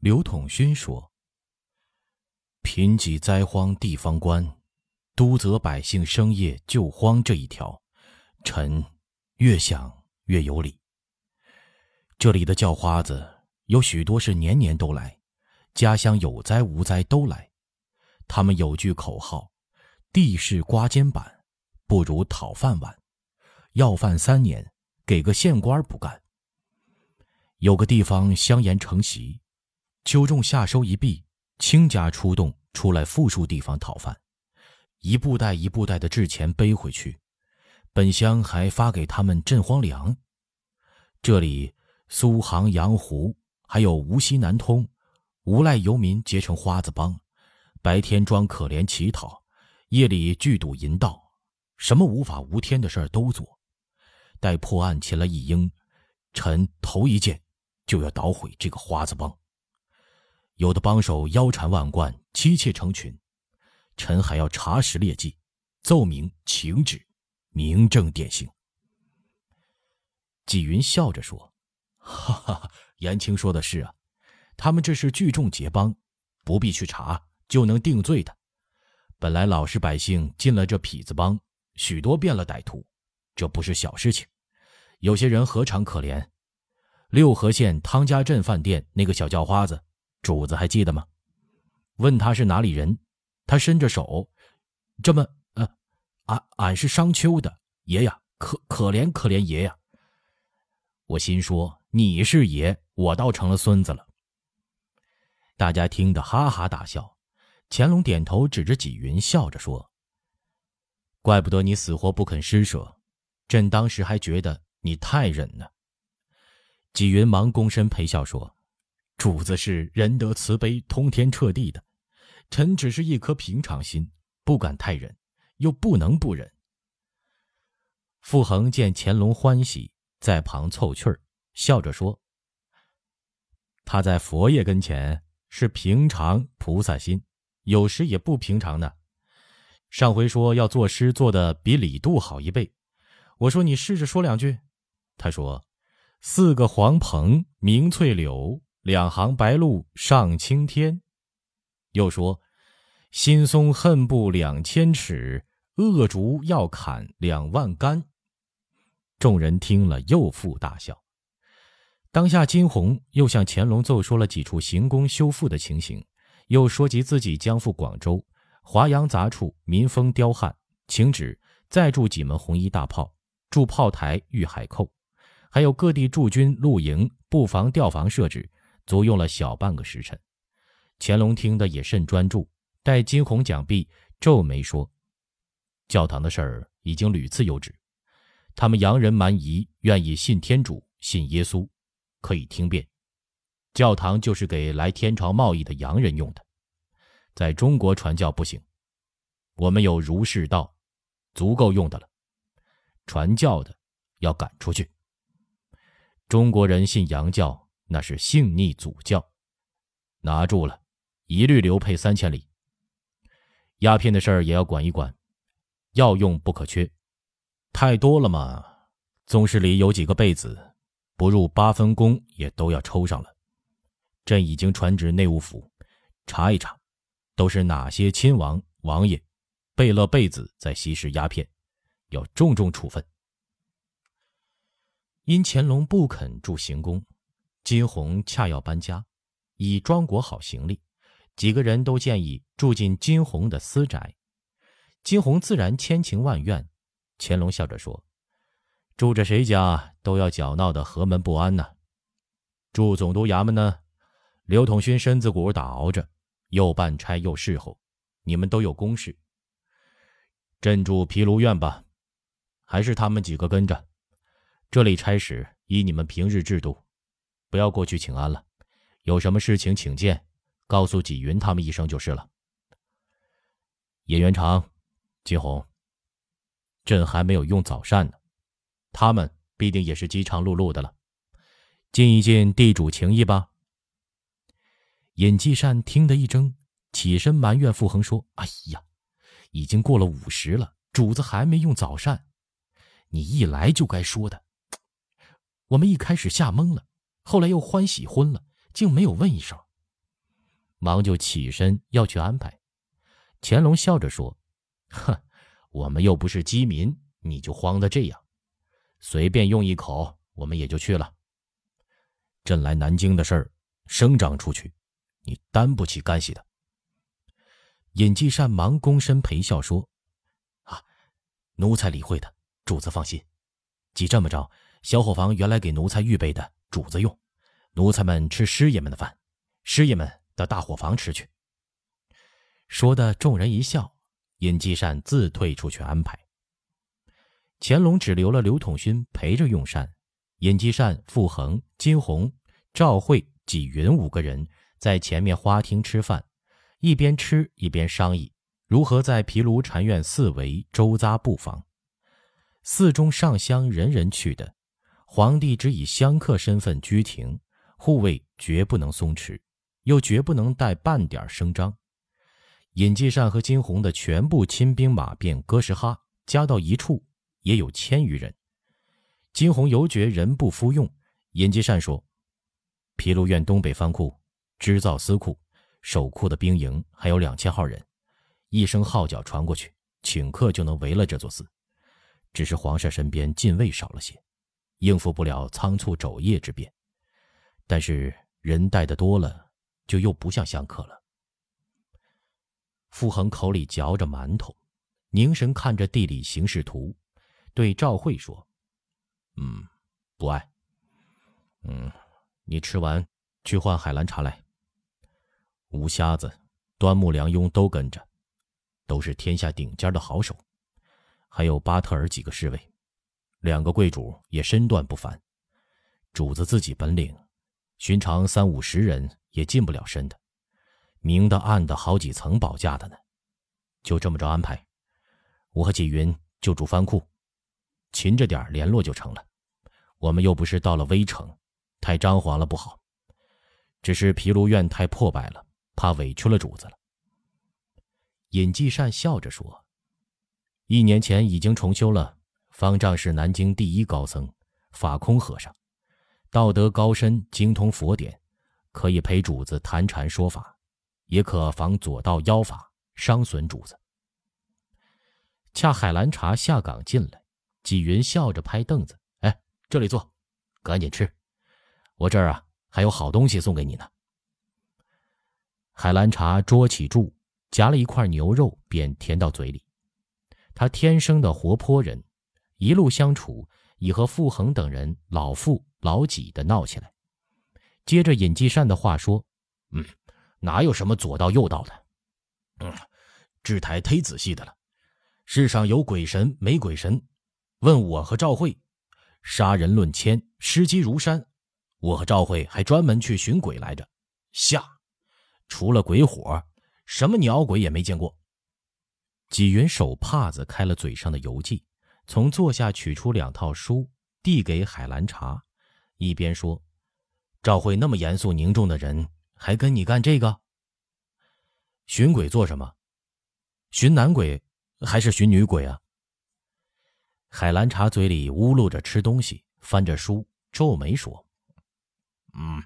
刘统勋说：“贫瘠灾荒地方官，督责百姓生业救荒这一条，臣越想越有理。这里的叫花子有许多是年年都来，家乡有灾无灾都来。他们有句口号：‘地势刮肩板，不如讨饭碗。’要饭三年，给个县官不干。有个地方乡盐成习。”秋种夏收一毕，倾家出动出来富庶地方讨饭，一布袋一布袋的制钱背回去，本乡还发给他们赈荒粮。这里苏杭阳湖还有无锡南通，无赖游民结成花子帮，白天装可怜乞讨，夜里聚赌淫盗，什么无法无天的事儿都做。待破案前了一应，臣头一件就要捣毁这个花子帮。有的帮手腰缠万贯，妻妾成群，臣还要查实劣迹，奏明请旨，明正典刑。纪云笑着说：“哈哈，言青说的是啊，他们这是聚众结帮，不必去查就能定罪的。本来老实百姓进了这痞子帮，许多变了歹徒，这不是小事情。有些人何尝可怜？六合县汤家镇饭店那个小叫花子。”主子还记得吗？问他是哪里人，他伸着手，这么呃，俺俺是商丘的爷呀，可可怜可怜爷呀。我心说你是爷，我倒成了孙子了。大家听得哈哈大笑。乾隆点头，指着纪云，笑着说：“怪不得你死活不肯施舍，朕当时还觉得你太忍呢。”纪云忙躬身陪笑说。主子是仁德慈悲、通天彻地的，臣只是一颗平常心，不敢太忍，又不能不忍。傅恒见乾隆欢喜，在旁凑趣儿，笑着说：“他在佛爷跟前是平常菩萨心，有时也不平常呢。上回说要作诗，做的比李杜好一倍。我说你试着说两句，他说：‘四个黄鹏鸣翠柳。’”两行白鹭上青天，又说：“新松恨不两千尺，恶竹要砍两万竿。”众人听了，又复大笑。当下金鸿又向乾隆奏说了几处行宫修复的情形，又说及自己将赴广州，华阳杂处民风刁悍，请旨再筑几门红衣大炮，筑炮台御海寇，还有各地驻军露营、布防、调防设置。足用了小半个时辰，乾隆听得也甚专注。待金鸿讲毕，皱眉说：“教堂的事儿已经屡次有旨，他们洋人蛮夷愿意信天主、信耶稣，可以听便。教堂就是给来天朝贸易的洋人用的，在中国传教不行。我们有儒释道，足够用的了。传教的要赶出去。中国人信洋教。”那是性逆祖教，拿住了，一律流配三千里。鸦片的事儿也要管一管，药用不可缺，太多了嘛。宗室里有几个贝子，不入八分宫也都要抽上了。朕已经传旨内务府，查一查，都是哪些亲王王爷，贝勒贝子在吸食鸦片，要重重处分。因乾隆不肯住行宫。金红恰要搬家，以装裹好行李，几个人都建议住进金红的私宅。金红自然千情万愿。乾隆笑着说：“住着谁家都要搅闹的和门不安呢。住总督衙门呢，刘统勋身子骨打熬着，又办差又侍候，你们都有公事。镇住毗卢院吧，还是他们几个跟着。这里差使依你们平日制度。”不要过去请安了，有什么事情请见，告诉纪云他们一声就是了。叶元长、金红，朕还没有用早膳呢，他们必定也是饥肠辘辘的了，尽一尽地主情谊吧。尹继善听得一怔，起身埋怨傅恒说：“哎呀，已经过了午时了，主子还没用早膳，你一来就该说的，我们一开始吓懵了。”后来又欢喜昏了，竟没有问一声，忙就起身要去安排。乾隆笑着说：“哼，我们又不是饥民，你就慌得这样？随便用一口，我们也就去了。朕来南京的事儿，声张出去，你担不起干系的。”尹继善忙躬身陪笑说：“啊，奴才理会的，主子放心。既这么着，小伙房原来给奴才预备的，主子用。奴才们吃师爷们的饭，师爷们到大伙房吃去。”说的众人一笑，尹继善自退出去安排。乾隆只留了刘统勋陪着用膳，尹继善、傅恒、金鸿、赵惠、纪云五个人在前面花厅吃饭。一边吃一边商议如何在毗卢禅院四围周匝布防。寺中上香人人去的，皇帝只以香客身份居庭，护卫绝不能松弛，又绝不能带半点声张。尹继善和金鸿的全部亲兵马便哥什哈加到一处，也有千余人。金鸿犹觉人不敷用，尹继善说：“毗卢院东北藩库织造司库。”守库的兵营还有两千号人，一声号角传过去，顷刻就能围了这座寺。只是皇上身边禁卫少了些，应付不了仓促昼夜之变。但是人带的多了，就又不像香客了。傅恒口里嚼着馒头，凝神看着地理形势图，对赵慧说：“嗯，不爱。嗯，你吃完去换海兰茶来。”吴瞎子、端木良庸都跟着，都是天下顶尖的好手，还有巴特尔几个侍卫，两个贵主也身段不凡。主子自己本领，寻常三五十人也进不了身的，明的暗的好几层保驾的呢。就这么着安排，我和纪云就住藩库，勤着点联络就成了。我们又不是到了危城，太张皇了不好。只是毗卢院太破败了。怕委屈了主子了。尹继善笑着说：“一年前已经重修了，方丈是南京第一高僧，法空和尚，道德高深，精通佛典，可以陪主子谈禅说法，也可防左道妖法，伤损主子。”恰海兰茶下岗进来，纪云笑着拍凳子：“哎，这里坐，赶紧吃，我这儿啊还有好东西送给你呢。”海兰茶捉起箸，夹了一块牛肉，便填到嘴里。他天生的活泼人，一路相处，已和傅恒等人老父老几的闹起来。接着尹继善的话说：“嗯，哪有什么左道右道的？嗯，制台忒仔细的了。世上有鬼神没鬼神？问我和赵慧，杀人论千，尸积如山。我和赵慧还专门去寻鬼来着，下。”除了鬼火，什么鸟鬼也没见过。纪云手帕子开了嘴上的油迹，从坐下取出两套书，递给海兰茶，一边说：“赵慧那么严肃凝重的人，还跟你干这个？寻鬼做什么？寻男鬼还是寻女鬼啊？”海兰茶嘴里呜噜着吃东西，翻着书，皱眉说：“嗯，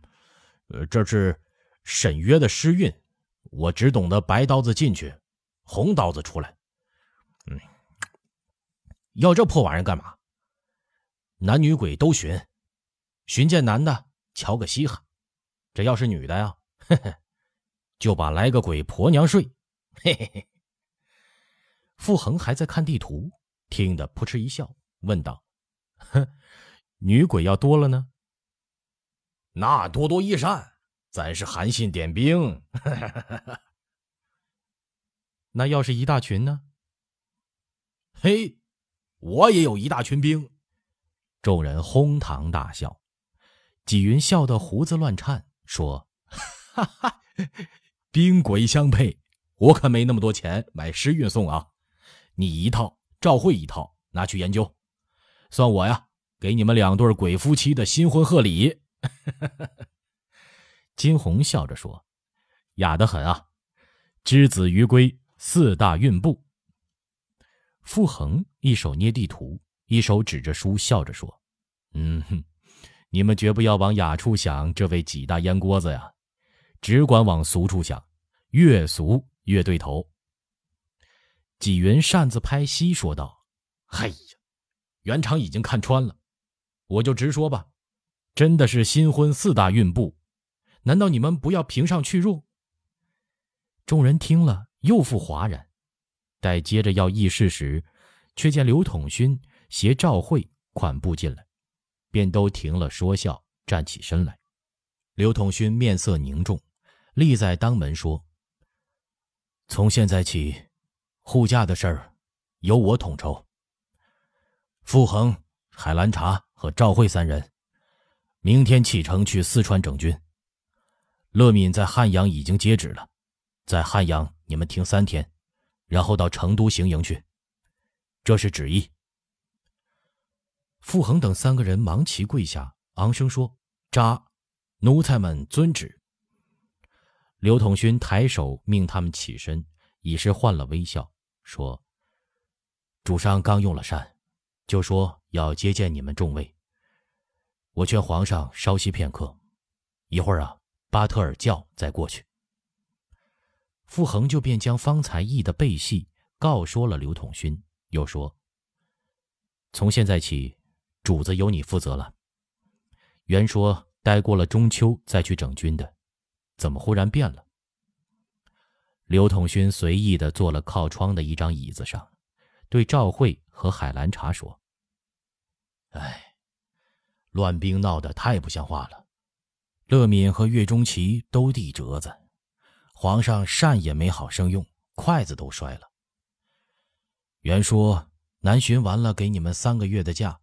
呃，这是。”沈约的诗韵，我只懂得白刀子进去，红刀子出来。嗯，要这破玩意儿干嘛？男女鬼都寻，寻见男的瞧个稀罕，这要是女的呀，嘿嘿，就把来个鬼婆娘睡。嘿嘿嘿。傅恒还在看地图，听得扑哧一笑，问道：“哼，女鬼要多了呢？那多多益善。”咱是韩信点兵，那要是一大群呢？嘿，我也有一大群兵。众人哄堂大笑，纪云笑得胡子乱颤，说：“哈哈，兵鬼相配，我可没那么多钱买诗运送啊。你一套，赵慧一套，拿去研究，算我呀，给你们两对鬼夫妻的新婚贺礼。”金红笑着说：“雅得很啊，之子于归，四大运部。”傅恒一手捏地图，一手指着书，笑着说：“嗯哼，你们绝不要往雅处想，这位几大烟锅子呀，只管往俗处想。越俗越对头。纪云扇子拍膝说道：“哎呀，袁长已经看穿了，我就直说吧，真的是新婚四大运步，难道你们不要评上去入？”众人听了又复哗然，待接着要议事时，却见刘统勋携赵慧款步进来，便都停了说笑，站起身来。刘统勋面色凝重，立在当门说：“从现在起。”护驾的事儿，由我统筹。傅恒、海兰察和赵慧三人，明天启程去四川整军。乐敏在汉阳已经接旨了，在汉阳你们停三天，然后到成都行营去。这是旨意。傅恒等三个人忙齐跪下，昂声说：“扎，奴才们遵旨。”刘统勋抬手命他们起身，已是换了微笑。说：“主上刚用了膳，就说要接见你们众位。我劝皇上稍息片刻，一会儿啊，巴特尔叫再过去。”傅恒就便将方才议的背戏告说了刘统勋，又说：“从现在起，主子由你负责了。原说待过了中秋再去整军的，怎么忽然变了？”刘统勋随意的坐了靠窗的一张椅子上，对赵慧和海兰察说：“哎，乱兵闹得太不像话了。乐敏和岳钟琪都递折子，皇上膳也没好生用，筷子都摔了。原说南巡完了，给你们三个月的假，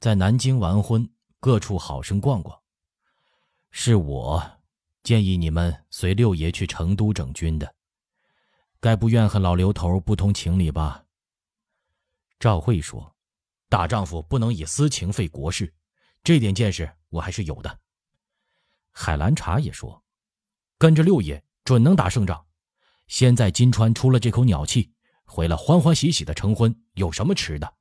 在南京完婚，各处好生逛逛。是我建议你们随六爷去成都整军的。”该不怨恨老刘头不通情理吧？赵慧说：“大丈夫不能以私情废国事，这点见识我还是有的。”海兰察也说：“跟着六爷准能打胜仗。先在金川出了这口鸟气，回来欢欢喜喜的成婚，有什么迟的？”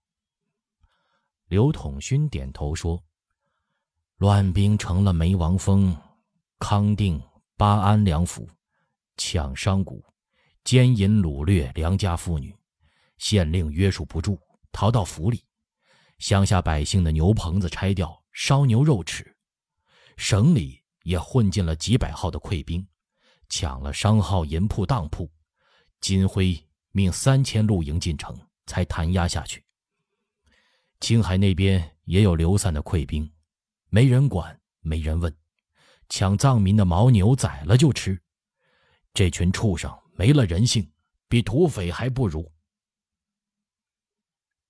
刘统勋点头说：“乱兵成了梅王峰、康定、巴安两府，抢商贾。”奸淫掳掠良家妇女，县令约束不住，逃到府里；乡下百姓的牛棚子拆掉，烧牛肉吃。省里也混进了几百号的溃兵，抢了商号、银铺、当铺。金辉命三千露营进城，才弹压下去。青海那边也有流散的溃兵，没人管，没人问，抢藏民的牦牛宰了就吃。这群畜生！没了人性，比土匪还不如。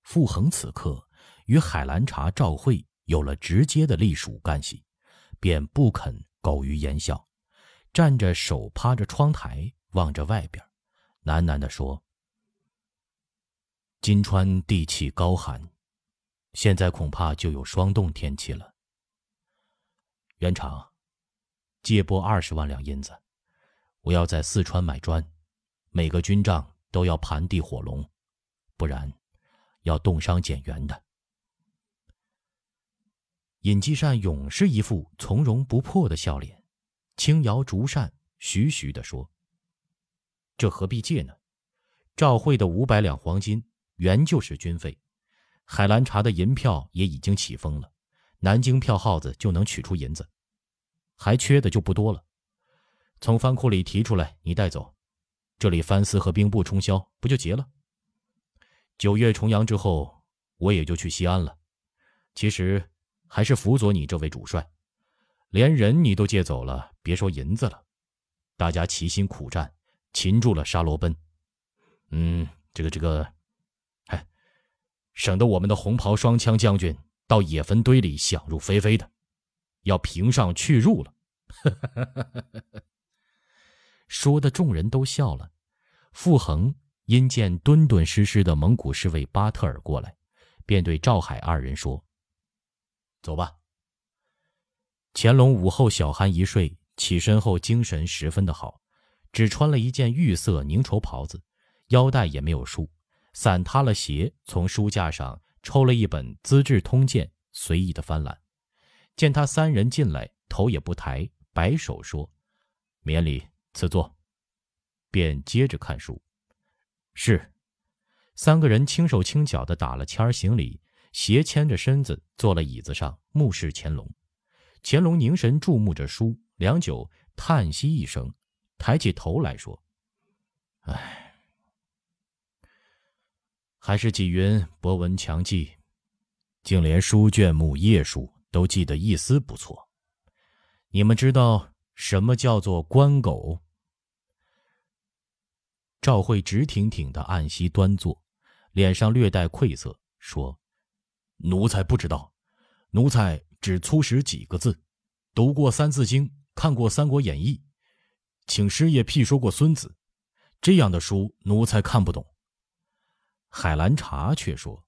傅恒此刻与海兰察、赵慧有了直接的隶属干系，便不肯苟于言笑，站着手趴着窗台，望着外边，喃喃地说：“金川地气高寒，现在恐怕就有霜冻天气了。原厂借拨二十万两银子，我要在四川买砖。”每个军帐都要盘地火龙，不然要冻伤减员的。尹继善永是一副从容不迫的笑脸，轻摇竹扇，徐徐地说：“这何必借呢？赵慧的五百两黄金原就是军费，海兰察的银票也已经起封了，南京票号子就能取出银子，还缺的就不多了。从藩库里提出来，你带走。”这里藩司和兵部冲销，不就结了？九月重阳之后，我也就去西安了。其实还是辅佐你这位主帅，连人你都借走了，别说银子了。大家齐心苦战，擒住了沙罗奔。嗯，这个这个，哎，省得我们的红袍双枪将军到野坟堆里想入非非的，要平上去入了。说的众人都笑了，傅恒因见敦敦实实的蒙古侍卫巴特尔过来，便对赵海二人说：“走吧。”乾隆午后小酣一睡，起身后精神十分的好，只穿了一件玉色凝绸袍子，腰带也没有束，散塌了鞋，从书架上抽了一本《资治通鉴》，随意的翻览。见他三人进来，头也不抬，摆手说：“免礼。”赐座。便接着看书。是，三个人轻手轻脚的打了签儿行礼，斜牵着身子坐了椅子上，目视乾隆。乾隆凝神注目着书，良久，叹息一声，抬起头来说：“唉，还是纪云博闻强记，竟连书卷目页数都记得一丝不错。你们知道什么叫做关狗？”赵慧直挺挺的按膝端坐，脸上略带愧色，说：“奴才不知道，奴才只粗识几个字，读过《三字经》，看过《三国演义》，请师爷辟说过孙子，这样的书奴才看不懂。”海兰察却说：“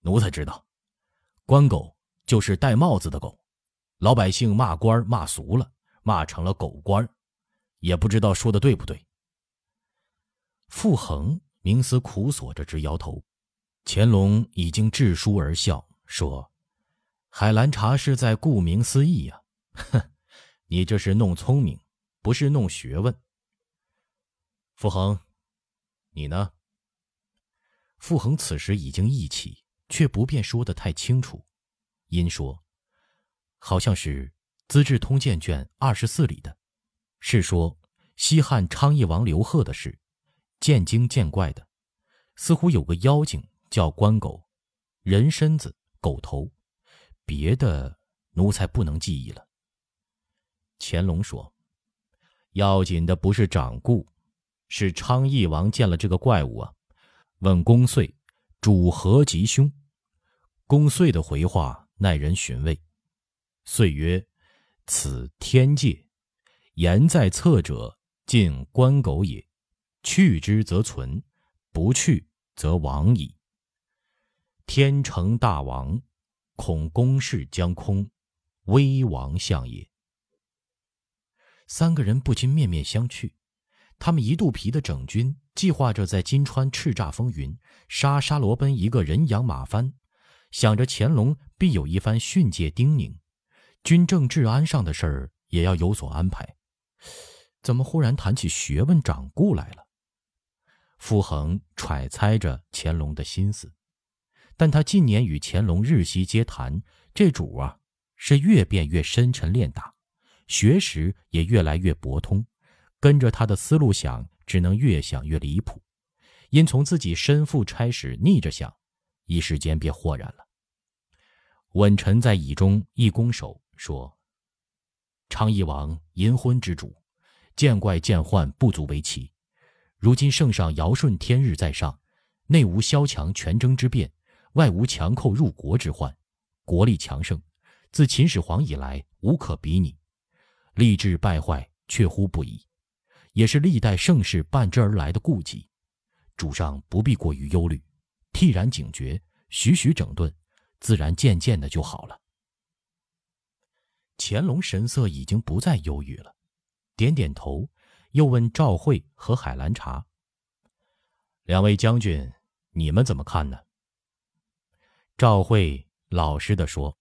奴才知道，官狗就是戴帽子的狗，老百姓骂官骂俗了，骂成了狗官也不知道说的对不对。”傅恒冥思苦索着，直摇头。乾隆已经置书而笑，说：“海兰察是在顾名思义呀，哼，你这是弄聪明，不是弄学问。”傅恒，你呢？傅恒此时已经忆起，却不便说得太清楚，因说：“好像是《资治通鉴》卷二十四里的，是说西汉昌邑王刘贺的事。”见精见怪的，似乎有个妖精叫关狗，人身子狗头，别的奴才不能记忆了。乾隆说：“要紧的不是掌故，是昌邑王见了这个怪物啊，问公遂主何吉凶？公遂的回话耐人寻味。遂曰：‘此天界，言在侧者，尽关狗也。’”去之则存，不去则亡矣。天成大王，恐公室将空，危亡相也。三个人不禁面面相觑。他们一肚皮的整军，计划着在金川叱咤风云，杀沙罗奔一个人仰马翻，想着乾隆必有一番训诫叮咛，军政治安上的事儿也要有所安排。怎么忽然谈起学问掌故来了？傅恒揣猜着乾隆的心思，但他近年与乾隆日夕接谈，这主啊是越变越深沉练达，学识也越来越博通，跟着他的思路想，只能越想越离谱，因从自己身负差使逆着想，一时间便豁然了。稳臣在椅中一拱手说：“昌邑王淫昏之主，见怪见患不足为奇。”如今圣上尧舜天日在上，内无萧强权争之变，外无强寇入国之患，国力强盛，自秦始皇以来无可比拟，吏治败坏确乎不已，也是历代盛世伴之而来的痼疾。主上不必过于忧虑，惕然警觉，徐徐整顿，自然渐渐的就好了。乾隆神色已经不再忧郁了，点点头。又问赵慧和海兰察：“两位将军，你们怎么看呢？”赵慧老实的说：“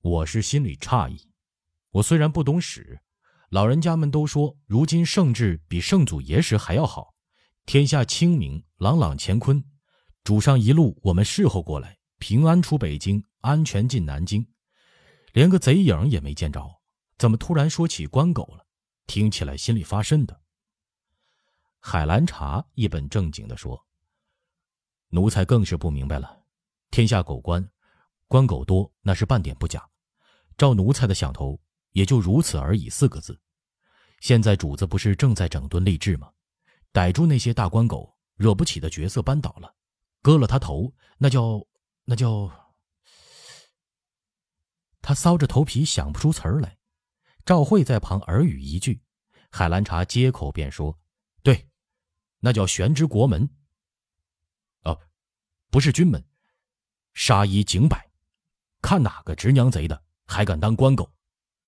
我是心里诧异。我虽然不懂史，老人家们都说，如今圣治比圣祖爷时还要好，天下清明，朗朗乾坤。主上一路我们侍候过来，平安出北京，安全进南京，连个贼影也没见着，怎么突然说起关狗了？”听起来心里发瘆的。海兰察一本正经的说：“奴才更是不明白了，天下狗官，官狗多，那是半点不假。照奴才的想头，也就如此而已四个字。现在主子不是正在整顿吏治吗？逮住那些大官狗，惹不起的角色扳倒了，割了他头，那叫那叫……他搔着头皮想不出词儿来。”赵慧在旁耳语一句，海兰察接口便说：“对，那叫悬之国门。哦，不是军门，杀一儆百，看哪个直娘贼的还敢当官狗。”